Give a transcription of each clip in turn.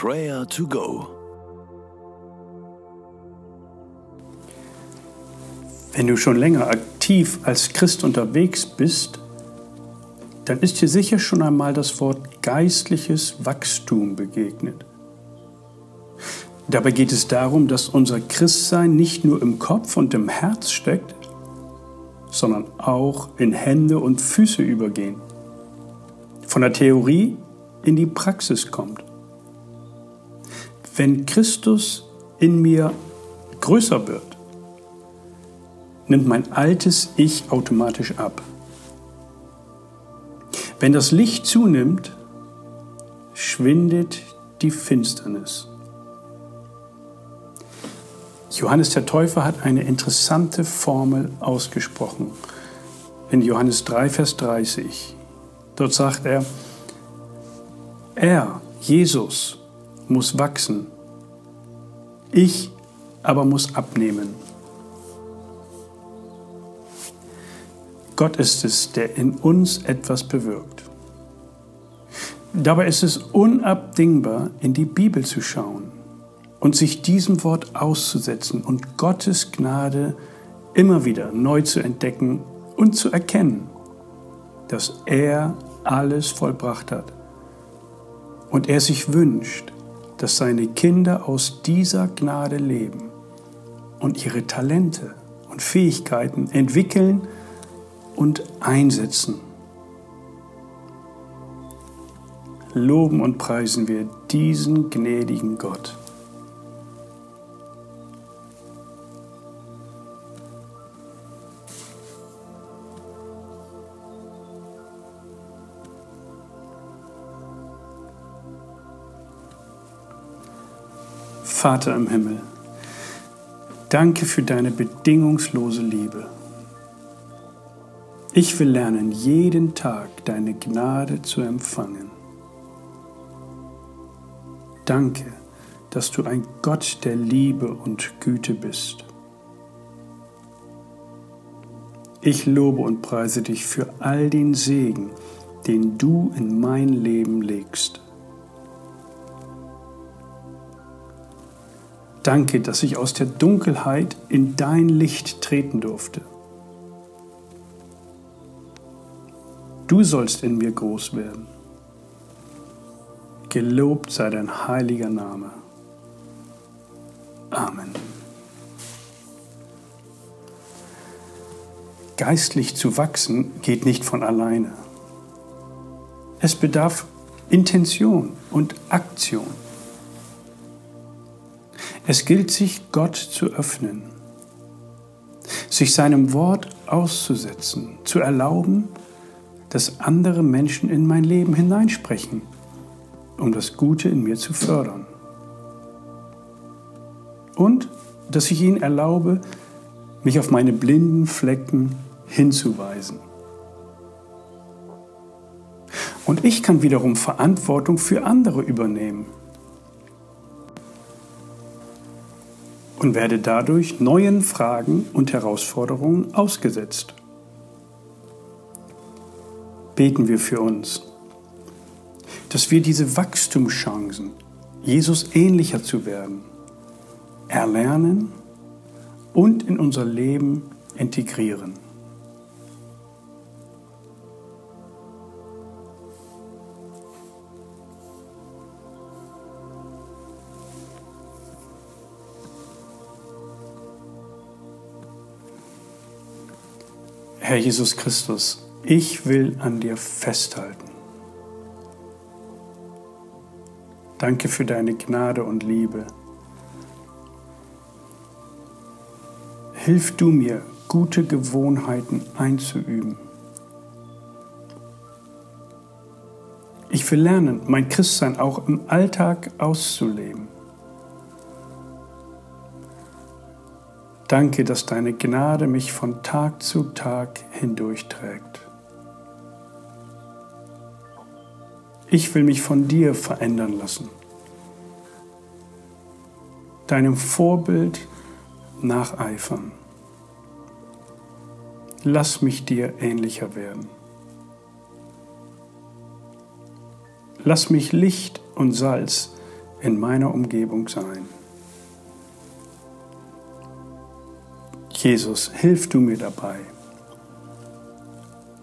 Prayer to Go. Wenn du schon länger aktiv als Christ unterwegs bist, dann ist dir sicher schon einmal das Wort geistliches Wachstum begegnet. Dabei geht es darum, dass unser Christsein nicht nur im Kopf und im Herz steckt, sondern auch in Hände und Füße übergehen. Von der Theorie in die Praxis kommt. Wenn Christus in mir größer wird, nimmt mein altes Ich automatisch ab. Wenn das Licht zunimmt, schwindet die Finsternis. Johannes der Täufer hat eine interessante Formel ausgesprochen. In Johannes 3, Vers 30. Dort sagt er, er, Jesus, muss wachsen, ich aber muss abnehmen. Gott ist es, der in uns etwas bewirkt. Dabei ist es unabdingbar, in die Bibel zu schauen und sich diesem Wort auszusetzen und Gottes Gnade immer wieder neu zu entdecken und zu erkennen, dass er alles vollbracht hat und er sich wünscht, dass seine Kinder aus dieser Gnade leben und ihre Talente und Fähigkeiten entwickeln und einsetzen. Loben und preisen wir diesen gnädigen Gott. Vater im Himmel, danke für deine bedingungslose Liebe. Ich will lernen, jeden Tag deine Gnade zu empfangen. Danke, dass du ein Gott der Liebe und Güte bist. Ich lobe und preise dich für all den Segen, den du in mein Leben legst. Danke, dass ich aus der Dunkelheit in dein Licht treten durfte. Du sollst in mir groß werden. Gelobt sei dein heiliger Name. Amen. Geistlich zu wachsen geht nicht von alleine. Es bedarf Intention und Aktion. Es gilt sich Gott zu öffnen, sich seinem Wort auszusetzen, zu erlauben, dass andere Menschen in mein Leben hineinsprechen, um das Gute in mir zu fördern. Und dass ich ihnen erlaube, mich auf meine blinden Flecken hinzuweisen. Und ich kann wiederum Verantwortung für andere übernehmen und werde dadurch neuen Fragen und Herausforderungen ausgesetzt. Beten wir für uns, dass wir diese Wachstumschancen, Jesus ähnlicher zu werden, erlernen und in unser Leben integrieren. Herr Jesus Christus, ich will an dir festhalten. Danke für deine Gnade und Liebe. Hilf du mir, gute Gewohnheiten einzuüben. Ich will lernen, mein Christsein auch im Alltag auszuleben. Danke, dass deine Gnade mich von Tag zu Tag hindurchträgt. Ich will mich von dir verändern lassen, deinem Vorbild nacheifern. Lass mich dir ähnlicher werden. Lass mich Licht und Salz in meiner Umgebung sein. Jesus, hilf du mir dabei.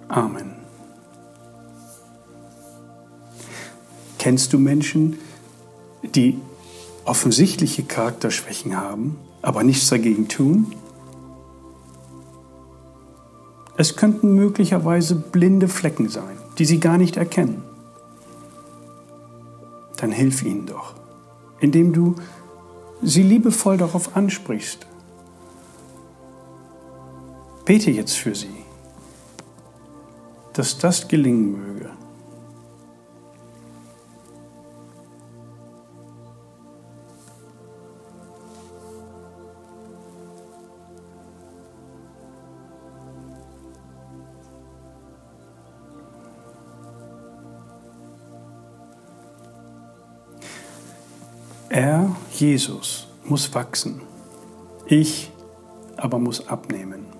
Amen. Kennst du Menschen, die offensichtliche Charakterschwächen haben, aber nichts dagegen tun? Es könnten möglicherweise blinde Flecken sein, die sie gar nicht erkennen. Dann hilf ihnen doch, indem du sie liebevoll darauf ansprichst. Bete jetzt für sie, dass das gelingen möge. Er, Jesus, muss wachsen. Ich aber muss abnehmen.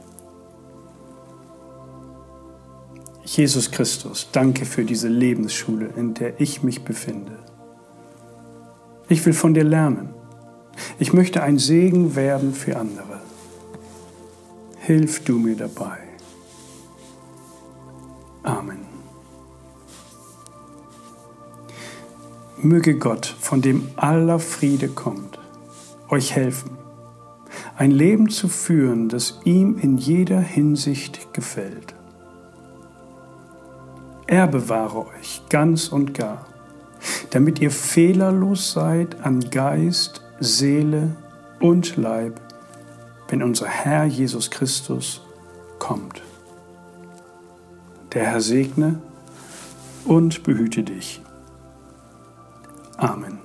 Jesus Christus, danke für diese Lebensschule, in der ich mich befinde. Ich will von dir lernen. Ich möchte ein Segen werden für andere. Hilf du mir dabei. Amen. Möge Gott, von dem aller Friede kommt, euch helfen, ein Leben zu führen, das ihm in jeder Hinsicht gefällt. Er bewahre euch ganz und gar, damit ihr fehlerlos seid an Geist, Seele und Leib, wenn unser Herr Jesus Christus kommt. Der Herr segne und behüte dich. Amen.